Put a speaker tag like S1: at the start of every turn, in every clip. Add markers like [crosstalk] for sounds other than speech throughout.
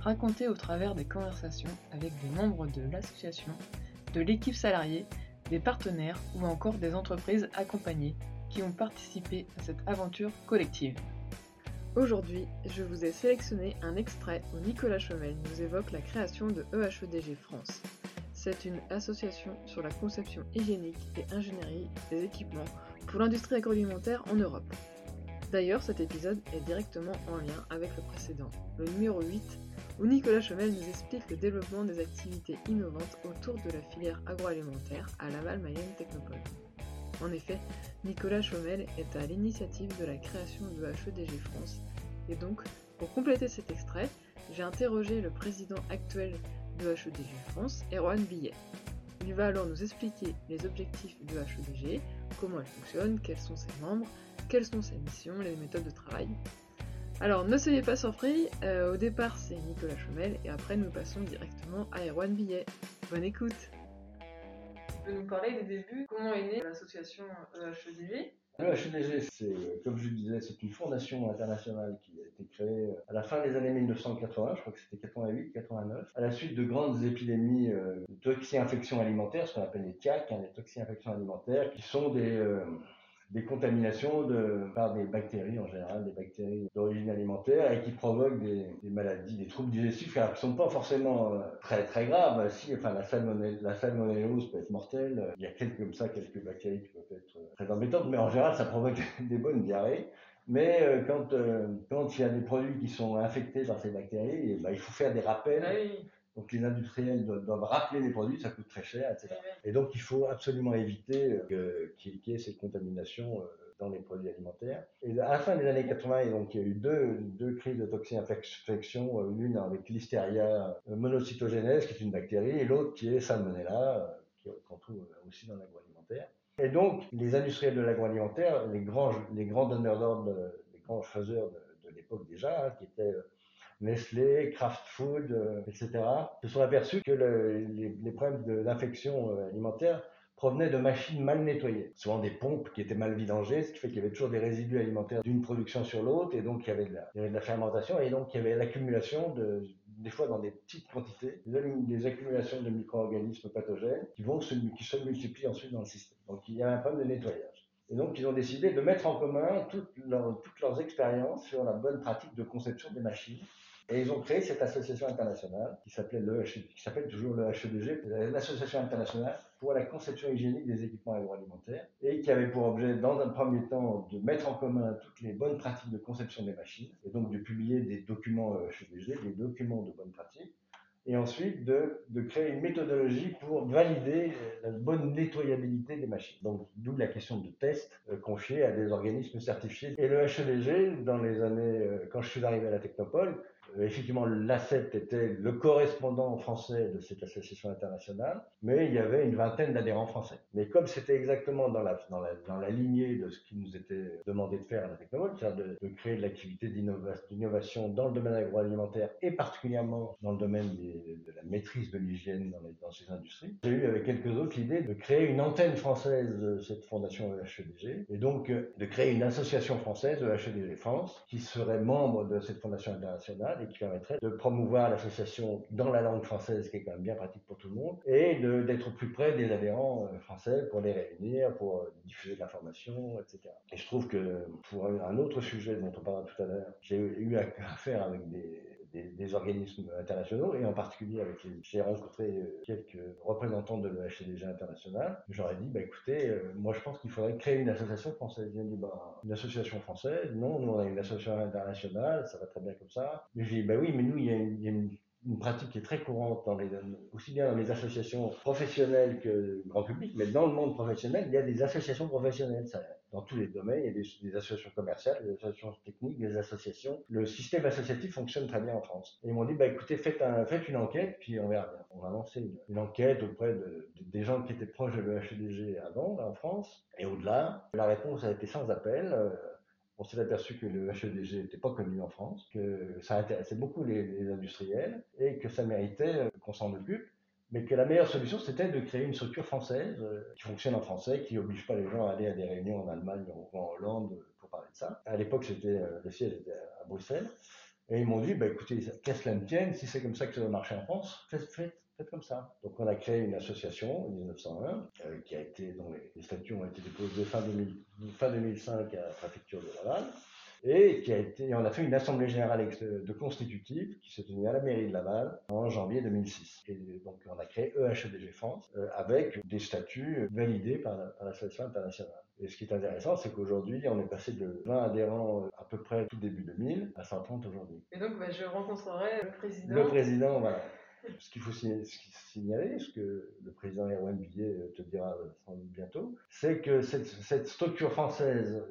S1: raconté au travers des conversations avec des membres de l'association, de l'équipe salariée, des partenaires ou encore des entreprises accompagnées qui ont participé à cette aventure collective. Aujourd'hui, je vous ai sélectionné un extrait où Nicolas Chomel nous évoque la création de EHEDG France. C'est une association sur la conception hygiénique et ingénierie des équipements pour l'industrie agroalimentaire en Europe. D'ailleurs, cet épisode est directement en lien avec le précédent, le numéro 8, où Nicolas Chomel nous explique le développement des activités innovantes autour de la filière agroalimentaire à Laval Mayenne Technopole. En effet, Nicolas Chomel est à l'initiative de la création de HEDG France, et donc, pour compléter cet extrait, j'ai interrogé le président actuel de HEDG France, Erwan Billet. Il va alors nous expliquer les objectifs de HEDG, comment elle fonctionne, quels sont ses membres, quelles sont ses missions, les méthodes de travail. Alors ne soyez pas surpris, euh, au départ c'est Nicolas Chomel et après nous passons directement à Erwan Billet. Bonne écoute Tu peux nous parler des débuts Comment est née l'association EHEDG
S2: le HEDG, c'est, comme je disais, c'est une fondation internationale qui a été créée à la fin des années 1980, je crois que c'était 88-89, à la suite de grandes épidémies euh, de toxi-infections alimentaires, ce qu'on appelle les TIAC, hein, les toxi-infections alimentaires, qui sont des, euh, des contaminations de, par des bactéries en général, des bactéries d'origine alimentaire et qui provoquent des, maladies, des troubles digestifs qui ne sont pas forcément euh, très très graves. Si, enfin, la, la salmonellose peut être mortelle. Il y a quelques comme ça, quelques bactéries qui peuvent être euh, très embêtantes, mais en général, ça provoque [laughs] des bonnes diarrhées. Mais euh, quand, euh, quand il y a des produits qui sont infectés par ces bactéries, et, bah, il faut faire des rappels.
S1: Ah.
S2: Donc les industriels doivent, doivent, rappeler les produits, ça coûte très cher, etc. Et donc il faut absolument éviter euh, qu'il y ait ces contaminations euh, dans les produits alimentaires. Et à la fin des années 80, et donc, il y a eu deux, deux crises de toxine-infection, euh, l'une avec Listeria monocytogenes, qui est une bactérie, et l'autre qui est Salmonella, qu'on trouve aussi dans l'agroalimentaire. Et donc les industriels de l'agroalimentaire, les grands, les grands donneurs d'ordre, les grands faiseurs de, de l'époque déjà, hein, qui étaient Nestlé, Kraft Food, euh, etc., se sont aperçus que le, les, les, problèmes d'infection euh, alimentaire provenaient de machines mal nettoyées, souvent des pompes qui étaient mal vidangées, ce qui fait qu'il y avait toujours des résidus alimentaires d'une production sur l'autre, et donc il y, avait de la, il y avait de la fermentation, et donc il y avait l'accumulation de, des fois dans des petites quantités, des accumulations de micro-organismes pathogènes qui vont se, qui se multiplient ensuite dans le système. Donc il y a un problème de nettoyage. Et donc, ils ont décidé de mettre en commun toutes, leur, toutes leurs expériences sur la bonne pratique de conception des machines et ils ont créé cette association internationale qui s'appelait le qui s'appelle toujours le HEDG, l'association internationale pour la conception hygiénique des équipements agroalimentaires, et qui avait pour objet, dans un premier temps, de mettre en commun toutes les bonnes pratiques de conception des machines, et donc de publier des documents HEDG, des documents de bonnes pratiques, et ensuite de, créer une méthodologie pour valider la bonne nettoyabilité des machines. Donc, d'où la question de test euh, confiée à des organismes certifiés. Et le HEDG, dans les années, euh, quand je suis arrivé à la Technopole, euh, effectivement, l'ACET était le correspondant français de cette association internationale, mais il y avait une vingtaine d'adhérents français. Mais comme c'était exactement dans la, dans, la, dans la lignée de ce qui nous était demandé de faire à la Technopole, c'est-à-dire de, de, créer de l'activité d'innovation dans le domaine agroalimentaire et particulièrement dans le domaine de la maîtrise de l'hygiène dans, dans, ces industries, j'ai eu avec quelques autres l'idée de créer une antenne française de cette fondation HEDG et donc euh, de créer une association française de HEDG France qui serait membre de cette fondation internationale et qui permettrait de promouvoir l'association dans la langue française, qui est quand même bien pratique pour tout le monde, et d'être plus près des adhérents euh, français pour les réunir, pour euh, diffuser de l'information, etc. Et je trouve que pour un autre sujet dont on parlera tout à l'heure, j'ai eu affaire avec des, des, des, organismes internationaux et en particulier avec les j'ai rencontré quelques représentants de l'HCDG international. J'aurais dit bah écoutez, euh, moi je pense qu'il faudrait créer une association française. Ils ont dit bah une association française, non, nous on a une association internationale, ça va très bien comme ça. Mais j'ai dit bah oui, mais nous il y a une, il y a une une pratique qui est très courante dans les, aussi bien dans les associations professionnelles que grand public, mais dans le monde professionnel, il y a des associations professionnelles. Ça, dans tous les domaines. Il y a des, associations commerciales, des associations techniques, des associations. Le système associatif fonctionne très bien en France. Et ils m'ont dit, bah, écoutez, faites, un, faites une enquête, puis on verra bien. On a lancé une, enquête auprès de, des gens qui étaient proches de l'EHEDG avant, en France, et au-delà. La réponse a été sans appel. Euh, on s'est aperçu que le HEDG n'était pas connu en France, que ça intéressait beaucoup les, industriels et que ça méritait euh, qu'on s'en occupe, mais que la meilleure solution c'était de créer une structure française euh, qui fonctionne en français, qui n'oblige pas les gens à aller à des réunions en Allemagne ou en Hollande pour parler de ça. À l'époque, c'était le siège était à Bruxelles. Et ils m'ont dit, bah, écoutez, qu'est-ce que tienne, si c'est comme ça que ça va marcher en France, faites, comme ça. Donc on a créé une association en 1901 euh, qui a été, dont les, statuts ont été déposés fin, fin 2005 à la préfecture de Laval et qui a été, on a fait une assemblée générale de constitutive qui s'est tenue à la mairie de Laval en janvier 2006. Et donc on a créé EHEDG France euh, avec des statuts validés par, l'association internationale. Et ce qui est intéressant, c'est qu'aujourd'hui, on est passé de 20 adhérents à peu près tout début 2000 à 130 aujourd'hui.
S1: Et donc, bah, je rencontrerai le président.
S2: Le président, voilà. Ce qu'il faut signaler, ce que le président Erwan Billet te dira doute bientôt, c'est que cette, structure française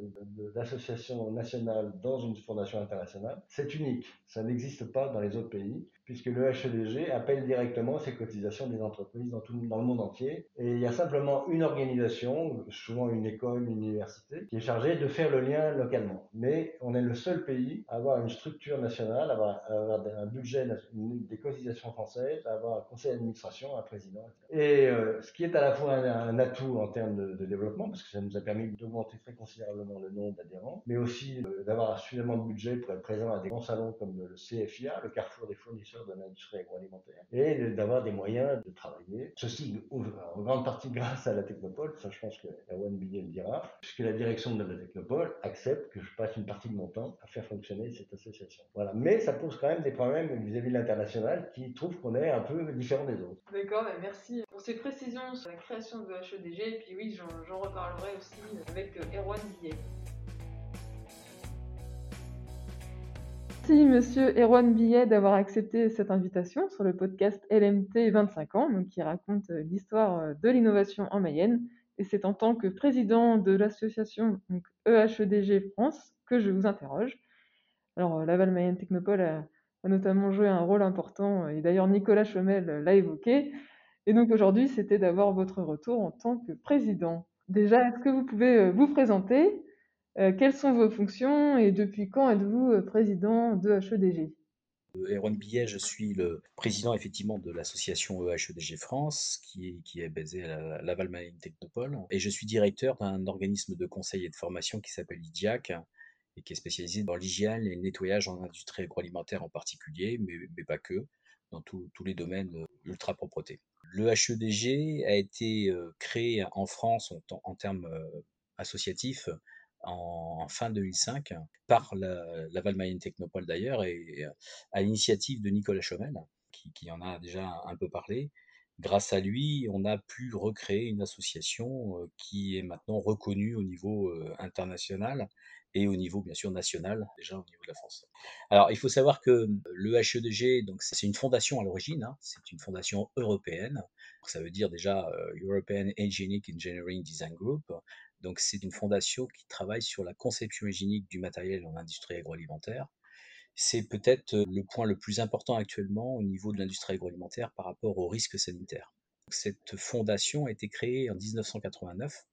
S2: d'association nationale dans une fondation internationale, c'est unique. Ça n'existe pas dans les autres pays puisque le HEDG appelle directement ces cotisations des entreprises dans, tout, dans le monde entier. Et il y a simplement une organisation, souvent une école, une université, qui est chargée de faire le lien localement. Mais on est le seul pays à avoir une structure nationale, à avoir, un budget, des cotisations françaises, à avoir un conseil d'administration, un président. Et euh, ce qui est à la fois un, atout en termes de, développement, parce que ça nous a permis d'augmenter très considérablement le nombre d'adhérents, mais aussi euh, d'avoir suffisamment de budget pour être présent à des grands salons comme le CFIA, le Carrefour des fournisseurs de l'industrie agroalimentaire et d'avoir des moyens de travailler. Ceci en grande partie [laughs] grâce à la Technopole, ça je pense que Erwan Billet le dira, puisque la direction de la Technopole accepte que je passe une partie de mon temps à faire fonctionner cette association. Voilà. Mais ça pose quand même des problèmes vis-à-vis de l'international qui trouvent qu'on est un peu différent des autres.
S1: D'accord, bah, merci pour ces précisions sur la création de HEDG. Et puis oui, j'en reparlerai aussi avec Erwan Billet. Merci Monsieur Erwan Billet d'avoir accepté cette invitation sur le podcast LMT 25 ans, qui raconte euh, l'histoire euh, de l'innovation en Mayenne. Et c'est en tant que président de l'association EHEDG France que je vous interroge. Alors, euh, Laval Mayenne Technopole a, notamment joué un rôle important, et d'ailleurs Nicolas Chomel l'a évoqué. Et donc aujourd'hui, c'était d'avoir votre retour en tant que président. Déjà, est-ce que vous pouvez vous présenter euh, quelles sont vos fonctions et depuis quand êtes-vous euh, président de HEDG
S3: euh, Erwan Billet, je suis le président effectivement de l'association EHEDG France, qui est, basée à Laval Marine Technopole, et je suis directeur d'un organisme de conseil et de formation qui s'appelle IDIAC, et qui est spécialisé dans l'hygiène et le nettoyage en industrie agroalimentaire en particulier, mais, pas que, dans tous les domaines ultra propreté. Le HEDG a été créé en France en termes associatifs en, fin 2005 par la, Mayenne Technopole d'ailleurs et euh, à l'initiative de Nicolas Chomel qui, en a déjà un peu parlé. Grâce à lui, on a pu recréer une association euh, qui est maintenant reconnue au niveau euh, international et au niveau bien sûr national, déjà au niveau de la France. Alors il faut savoir que le HEDG, donc c'est une fondation à l'origine, hein, c'est une fondation européenne, ça veut dire déjà European Engineering Design Group, donc c'est une fondation qui travaille sur la conception hygiénique du matériel en industrie agroalimentaire. C'est peut-être le point le plus important actuellement au niveau de l'industrie agroalimentaire par rapport aux risques sanitaires. Cette fondation a été créée en 1989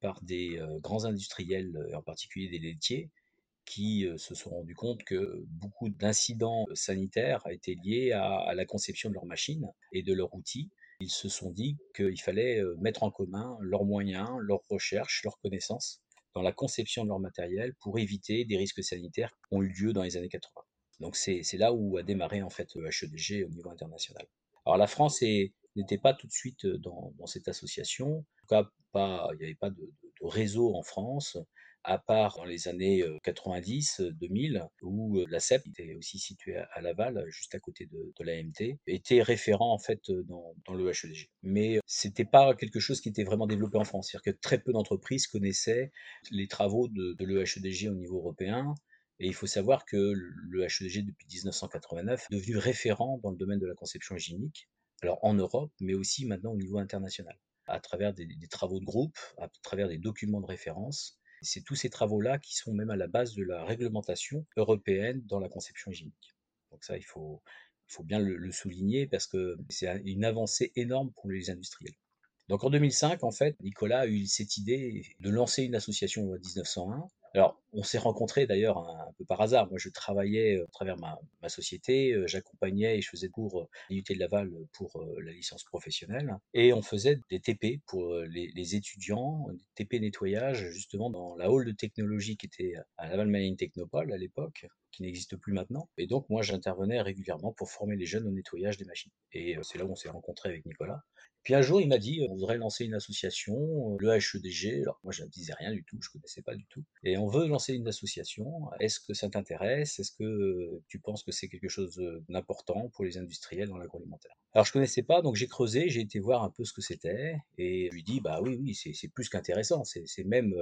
S3: par des grands industriels, en particulier des laitiers, qui se sont rendus compte que beaucoup d'incidents sanitaires étaient liés à, la conception de leurs machines et de leurs outils, ils se sont dit qu'il fallait mettre en commun leurs moyens, leurs recherches, leurs connaissances dans la conception de leur matériel pour éviter des risques sanitaires qui ont eu lieu dans les années 80. Donc c'est là où a démarré en fait HEDG au niveau international. Alors la France n'était pas tout de suite dans, cette association. En tout cas, il n'y avait pas de, réseau en France à part dans les années 90-2000, où la CEP était aussi située à Laval, juste à côté de, l'AMT, était référent en fait dans, le HEDG. Mais c'était pas quelque chose qui était vraiment développé en France, c'est-à-dire que très peu d'entreprises connaissaient les travaux de, de l'EHEDG au niveau européen, et il faut savoir que le HEDG, depuis 1989, est devenu référent dans le domaine de la conception hygiénique, alors en Europe, mais aussi maintenant au niveau international, à travers des travaux de groupe, à travers des documents de référence, C'est tous ces travaux-là qui sont même à la base de la réglementation européenne dans la conception hygiénique. Donc ça, il faut, bien le, souligner parce que c'est une avancée énorme pour les industriels. Donc en 2005, en fait, Nicolas a eu cette idée de lancer une association en 1901 alors, on s'est rencontrés d'ailleurs un, peu par hasard. Moi, je travaillais euh, à travers ma, société, euh, j'accompagnais et je faisais cours à l'IUT de Laval pour euh, la licence professionnelle. Et on faisait des TP pour les, étudiants, des TP nettoyage, justement dans la hall de technologie qui était à Laval Marine Technopole à l'époque qui n'existe plus maintenant. Et donc, moi, j'intervenais régulièrement pour former les jeunes au nettoyage des machines. Et c'est là où on s'est rencontrés avec Nicolas. Puis un jour, il m'a dit, on voudrait lancer une association, euh, le HEDG. Alors moi, je ne disais rien du tout, je ne connaissais pas du tout. Et on veut lancer une association. Est-ce que ça t'intéresse? Est-ce que euh, tu penses que c'est quelque chose euh, d'important pour les industriels dans l'agroalimentaire? Alors je connaissais pas, donc j'ai creusé, j'ai été voir un peu ce que c'était, et je lui dis, bah oui, oui, c'est plus qu'intéressant. C'est même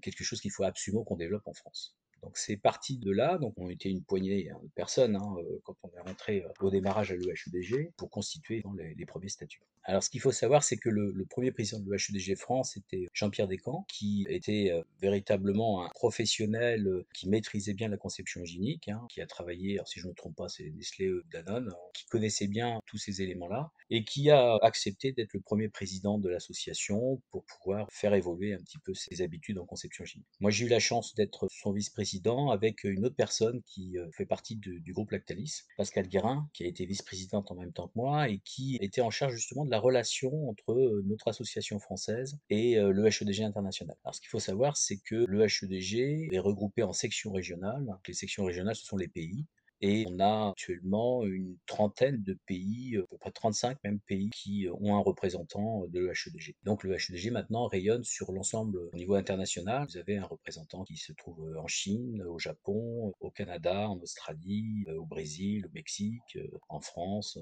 S3: quelque chose qu'il faut absolument qu'on développe en France. Donc c'est parti de là, donc on était une poignée de personnes hein, quand on est rentré au démarrage à l'EHEDG pour constituer les, premiers statuts. Alors, ce qu'il faut savoir, c'est que le, premier président de l'UHEDG France était Jean-Pierre Descamps, qui était euh, véritablement un professionnel euh, qui maîtrisait bien la conception hygiénique, hein, qui a travaillé, alors si je ne me trompe pas, c'est Nestlé euh, Danone, hein, qui connaissait bien tous ces éléments-là, et qui a accepté d'être le premier président de l'association pour pouvoir faire évoluer un petit peu ses habitudes en conception hygiénique. Moi, j'ai eu la chance d'être son vice-président avec une autre personne qui fait partie du groupe Lactalis, Pascal Guérin, qui a été vice-présidente en même temps que moi et qui était en charge justement de la relation entre euh, notre association française et euh, le HEDG international. Alors ce qu'il faut savoir, c'est que le HEDG est regroupé en sections régionales. Les sections régionales, ce sont les pays. Et on a actuellement une trentaine de pays, à peu près 35 même pays, qui ont un représentant de l'EHEDG. Donc le HEDG maintenant rayonne sur l'ensemble au niveau international. Vous avez un représentant qui se trouve en Chine, au Japon, au Canada, en Australie, au Brésil, au Mexique, en France,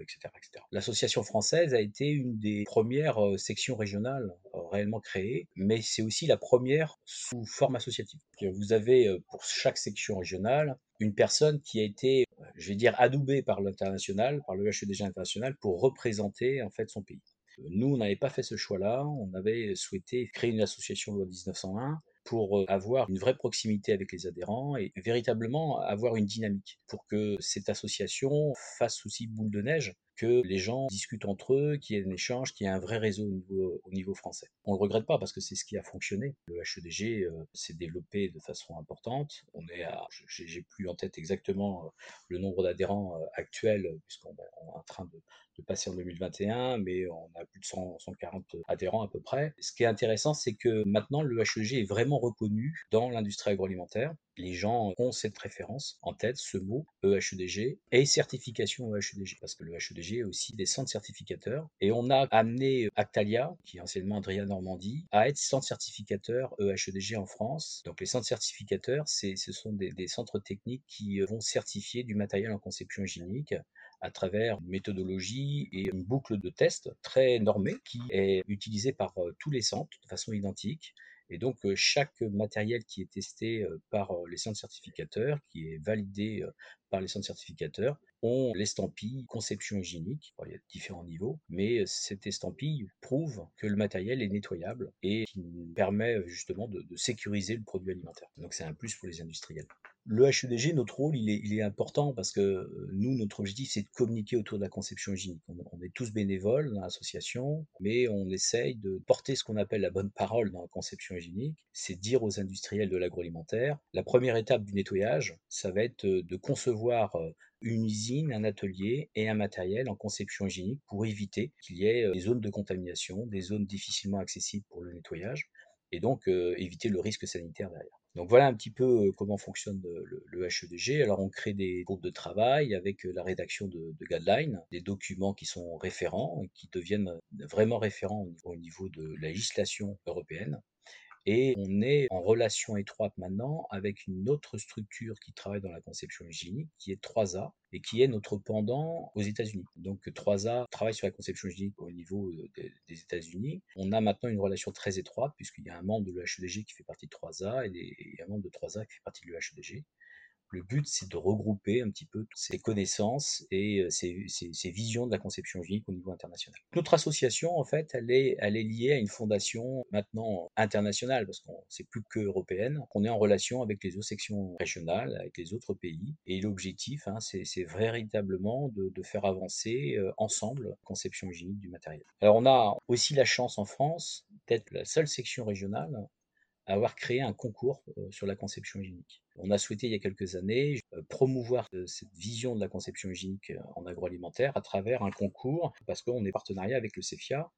S3: etc. etc. L'association française a été une des premières sections régionales réellement créées, mais c'est aussi la première sous forme associative. Vous avez pour chaque section régionale une personne qui a été, je vais dire, adoubée par l'international, par le HEDG international, pour représenter en fait son pays. Nous, on n'avait pas fait ce choix-là. On avait souhaité créer une association loi 1901 pour euh, avoir une vraie proximité avec les adhérents et véritablement avoir une dynamique pour que cette association fasse aussi boule de neige que les gens discutent entre eux, qu'il y ait un échange, qu'il y ait un vrai réseau au niveau, français. On ne le regrette pas parce que c'est ce qui a fonctionné. Le HEDG euh, s'est développé de façon importante. On est à, j'ai plus en tête exactement euh, le nombre d'adhérents actuels puisqu'on est en train de, passer en 2021, mais on a plus de 140 adhérents à peu près. Ce qui est intéressant, c'est que maintenant le HEG est vraiment reconnu dans l'industrie agroalimentaire. Les gens ont cette référence en tête, ce mot EHEDG et certification EHEDG, parce que le HEDG est aussi des centres certificateurs. Et on a amené Actalia, qui est anciennement Adrien Normandie, à être centre certificateur EHEDG en France. Donc les centres certificateurs, ce sont des, des centres techniques qui vont certifier du matériel en conception hygiénique à travers une méthodologie et une boucle de test très normée qui est utilisée par euh, tous les centres de façon identique. Et donc, euh, chaque matériel qui est testé euh, par les centres certificateurs, qui est validé par les centres certificateurs, ont l'estampille conception hygiénique. il y a différents niveaux, mais cette estampille prouve que le matériel est nettoyable et qui permet justement de sécuriser le produit alimentaire. Donc, c'est un plus pour les industriels le HEDG, notre rôle, il est, important parce que euh, nous, notre objectif, c'est de communiquer autour de la conception hygiénique. On, est tous bénévoles dans l'association, mais on essaye de porter ce qu'on appelle la bonne parole dans la conception hygiénique. C'est dire aux industriels de l'agroalimentaire, la première étape du nettoyage, ça va être euh, de concevoir euh, une usine, un atelier et un matériel en conception hygiénique pour éviter qu'il y ait des zones de contamination, des zones difficilement accessibles pour le nettoyage, et donc éviter le risque sanitaire derrière. Donc voilà un petit peu comment fonctionne le, HEDG. Alors on crée des groupes de travail avec la rédaction de, guidelines, des documents qui sont référents et qui deviennent vraiment référents au niveau de la législation européenne. Et on est en relation étroite maintenant avec une autre structure qui travaille dans la conception hygiénique, qui est 3A, et qui est notre pendant aux États-Unis. Donc 3A travaille sur la conception hygiénique au niveau euh, des, États-Unis. On a maintenant une relation très étroite, puisqu'il y a un membre de l'UHDG qui fait partie de 3A et, un membre de 3A qui fait partie de l'UHDG. Le but, c'est de regrouper un petit peu toutes ces connaissances et ces, ces, visions de la conception hygiénique au niveau international. Notre association, en fait, elle est, liée à une fondation maintenant internationale, parce qu'on c'est plus que européenne, qu'on est en relation avec les autres sections régionales, avec les autres pays. Et l'objectif, hein, c'est véritablement de, faire avancer ensemble la conception hygiénique du matériel. Alors, on a aussi la chance en France d'être la seule section régionale avoir créé un concours euh, sur la conception hygiénique. On a souhaité il y a quelques années euh, promouvoir euh, cette vision de la conception hygiénique en agroalimentaire à travers un concours, parce qu'on est partenariat avec le CEFIA,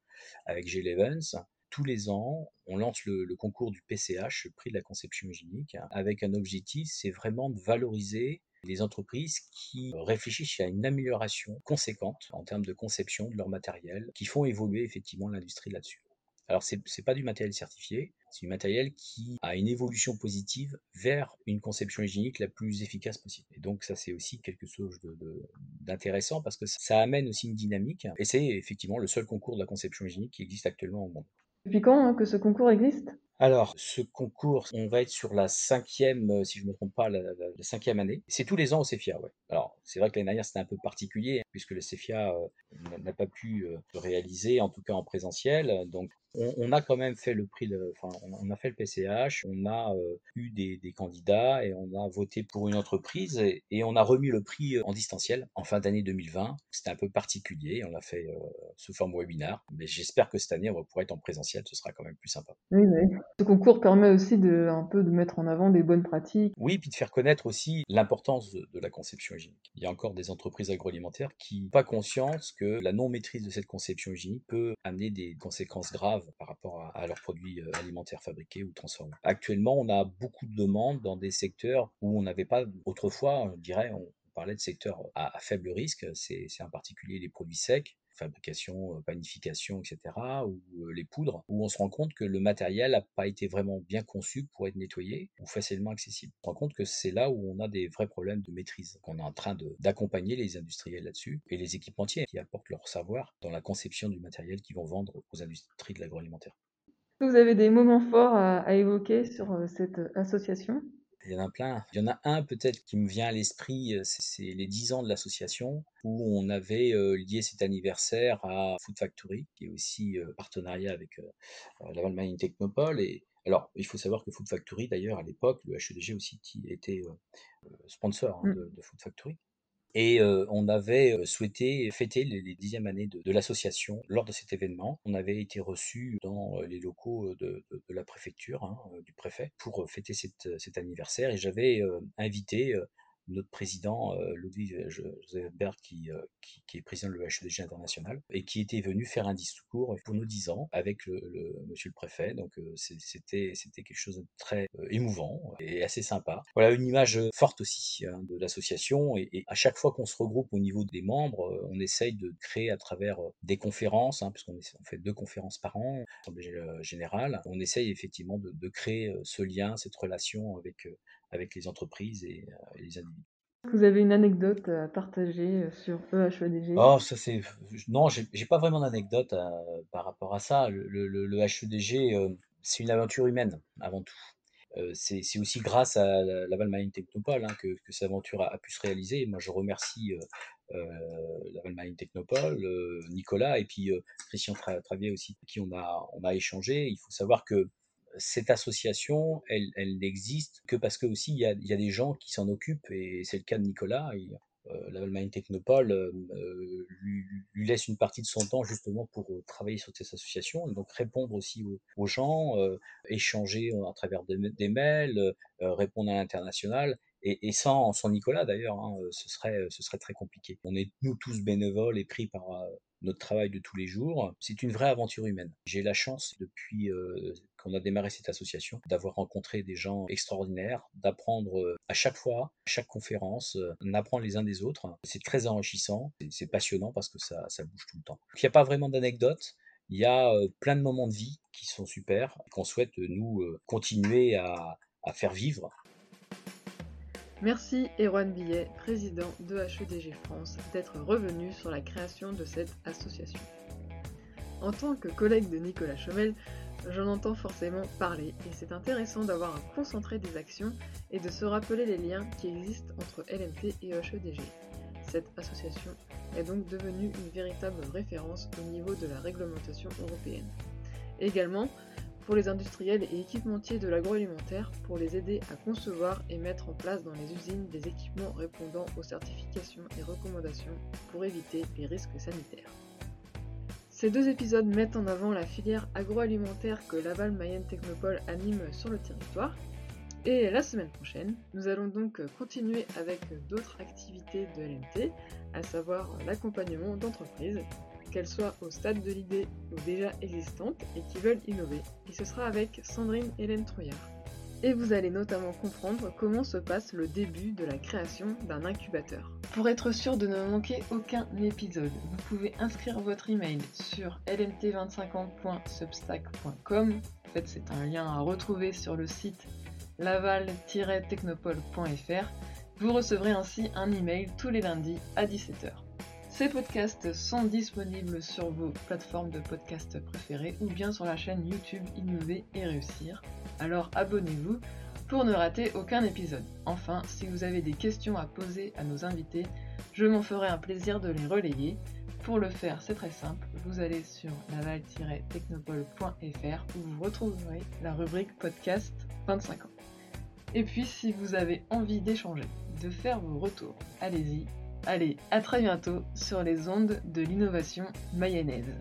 S3: avec G. Levens. Tous les ans, on lance le, concours du PCH, le prix de la conception hygiénique, avec un objectif, c'est vraiment de valoriser les entreprises qui réfléchissent à une amélioration conséquente en termes de conception de leur matériel, qui font évoluer effectivement l'industrie là-dessus. Alors, ce n'est pas du matériel certifié, c'est du matériel qui a une évolution positive vers une conception hygiénique la plus efficace possible. Et donc, ça, c'est aussi quelque chose d'intéressant parce que ça amène aussi une dynamique. Et c'est effectivement le seul concours de la conception hygiénique qui existe actuellement au monde.
S1: Depuis quand hein, que ce concours existe
S3: alors, ce concours, on va être sur la cinquième, euh, si je ne me trompe pas, la, cinquième année. C'est tous les ans au CEFIA, ouais. Alors, c'est vrai que l'année dernière, c'était un peu particulier, puisque le CEFIA euh, n'a pas pu euh, se réaliser, en tout cas en présentiel. Donc, on, a quand même fait le prix, enfin, on, a fait le PCH, on a eu des, candidats et on a voté pour une entreprise et, on a remis le prix en distanciel en fin d'année 2020. C'était un peu particulier, on l'a fait sous forme webinar, mais j'espère que cette année, on va pouvoir être en présentiel, ce sera quand même plus sympa.
S1: Oui, oui. Ce concours permet aussi de, un peu de mettre en avant des bonnes pratiques.
S3: Oui, puis de faire connaître aussi l'importance de, la conception hygiénique. Il y a encore des entreprises agroalimentaires qui n'ont pas conscience que la non-maîtrise de cette conception hygiénique peut amener des conséquences graves par rapport à, leurs produits euh, alimentaires fabriqués ou transformés. Actuellement, on a beaucoup de demandes dans des secteurs où on n'avait pas autrefois, je dirais, on parlait de secteurs à, à faible risque, c'est en particulier les produits secs, fabrication, panification, etc., ou les poudres, où on se rend compte que le matériel n'a pas été vraiment bien conçu pour être nettoyé ou facilement accessible. On se rend compte que c'est là où on a des vrais problèmes de maîtrise. On est en train d'accompagner les industriels là-dessus et les équipementiers qui apportent leur savoir dans la conception du matériel qu'ils vont vendre aux industries de l'agroalimentaire.
S1: Vous avez des moments forts à évoquer sur cette association?
S3: Il y en a plein. Il y en a un peut-être qui me vient à l'esprit, euh, c'est les 10 ans de l'association où on avait euh, lié cet anniversaire à Food Factory, qui est aussi euh, partenariat avec la Mining Technopole. Et alors, il faut savoir que Food Factory, d'ailleurs, à l'époque, le HEDG aussi était sponsor hein, mmh. de, Food Factory. Et on avait souhaité fêter les, dixièmes années de, l'association lors de cet événement. On avait été reçu dans les locaux de, la préfecture, hein, du préfet, pour fêter cet anniversaire. Et j'avais invité notre président, euh, Ludwig Joseph Berg, euh, qui, est président de l'EHEDG international, et qui était venu faire un discours pour nos 10 ans avec le, monsieur le préfet. Donc euh, c'était quelque chose de très émouvant et assez sympa. Voilà une image forte aussi hein, de l'association. Et, à chaque fois qu'on se regroupe au niveau des membres, on essaye de créer à travers des conférences, hein, puisqu'on on fait deux conférences par an, Assemblée générale. On essaye effectivement de créer ce lien, cette relation avec avec les entreprises et, euh, les individus.
S1: Vous avez une anecdote à partager euh, sur EHEDG
S3: Oh, ça c'est. Non, j'ai pas vraiment d'anecdote euh, par rapport à ça. Le, le, le HEDG, c'est une aventure humaine avant tout. c'est aussi grâce à Laval Marine Technopole hein, que, que, cette aventure a, pu se réaliser. Moi, je remercie euh, Laval Marine Technopole, Nicolas et puis Christian Travier aussi, qui on a, on a échangé. Il faut savoir que cette association, elle, n'existe que parce que aussi il y a, des gens qui s'en occupent et c'est le cas de Nicolas. Euh, l'Allemagne Technopole euh, euh, lui, laisse une partie de son temps justement pour travailler sur cette association et donc répondre aussi aux, gens, échanger à travers des, mails, répondre à l'international. Et, sans, Nicolas d'ailleurs, hein, ce, serait, ce serait très compliqué. On est nous tous bénévoles et pris par notre travail de tous les jours. C'est une vraie aventure humaine. J'ai la chance, depuis euh, qu'on a démarré cette association, d'avoir rencontré des gens extraordinaires, d'apprendre euh, à chaque fois, à chaque conférence, euh, on apprend les uns des autres. C'est très enrichissant, c'est passionnant parce que ça, bouge tout le temps. Il n'y a pas vraiment d'anecdotes. Il y a plein de moments de vie qui sont super, qu'on souhaite nous continuer à, à faire vivre
S1: Merci Erwan Billet, président de HEDG France, d'être revenu sur la création de cette association. En tant que collègue de Nicolas Chomel, j'en entends forcément parler et c'est intéressant d'avoir un concentré des actions et de se rappeler les liens qui existent entre LMT et HEDG. Cette association est donc devenue une véritable référence au niveau de la réglementation européenne. Également, pour les industriels et équipementiers de l'agroalimentaire pour les aider à concevoir et mettre en place dans les usines des équipements répondant aux certifications et recommandations pour éviter les risques sanitaires. Ces deux épisodes mettent en avant la filière agroalimentaire que Laval Mayenne Technopole anime sur le territoire. Et la semaine prochaine, nous allons donc continuer avec d'autres activités de LMT, à savoir l'accompagnement d'entreprises, qu'elles soient au stade de l'idée ou déjà existantes et qui veulent innover. Et ce sera avec Sandrine Hélène Trouillard. Et vous allez notamment comprendre comment se passe le début de la création d'un incubateur. Pour être sûr de ne manquer aucun épisode, vous pouvez inscrire votre email sur lmt25ans.substack.com. En fait, c'est un lien à retrouver sur le site laval-technopole.fr. Vous recevrez ainsi un email tous les lundis à 17h. Ces podcasts sont disponibles sur vos plateformes de podcast préférées ou bien sur la chaîne YouTube Innover et Réussir. Alors abonnez-vous pour ne rater aucun épisode. Enfin, si vous avez des questions à poser à nos invités, je m'en ferai un plaisir de les relayer. Pour le faire, c'est très simple, vous allez sur naval-technopole.fr où vous retrouverez la rubrique podcast 25 ans. Et puis, si vous avez envie d'échanger, de faire vos retours, allez-y, Allez, à très bientôt sur les ondes de l'innovation mayonnaise.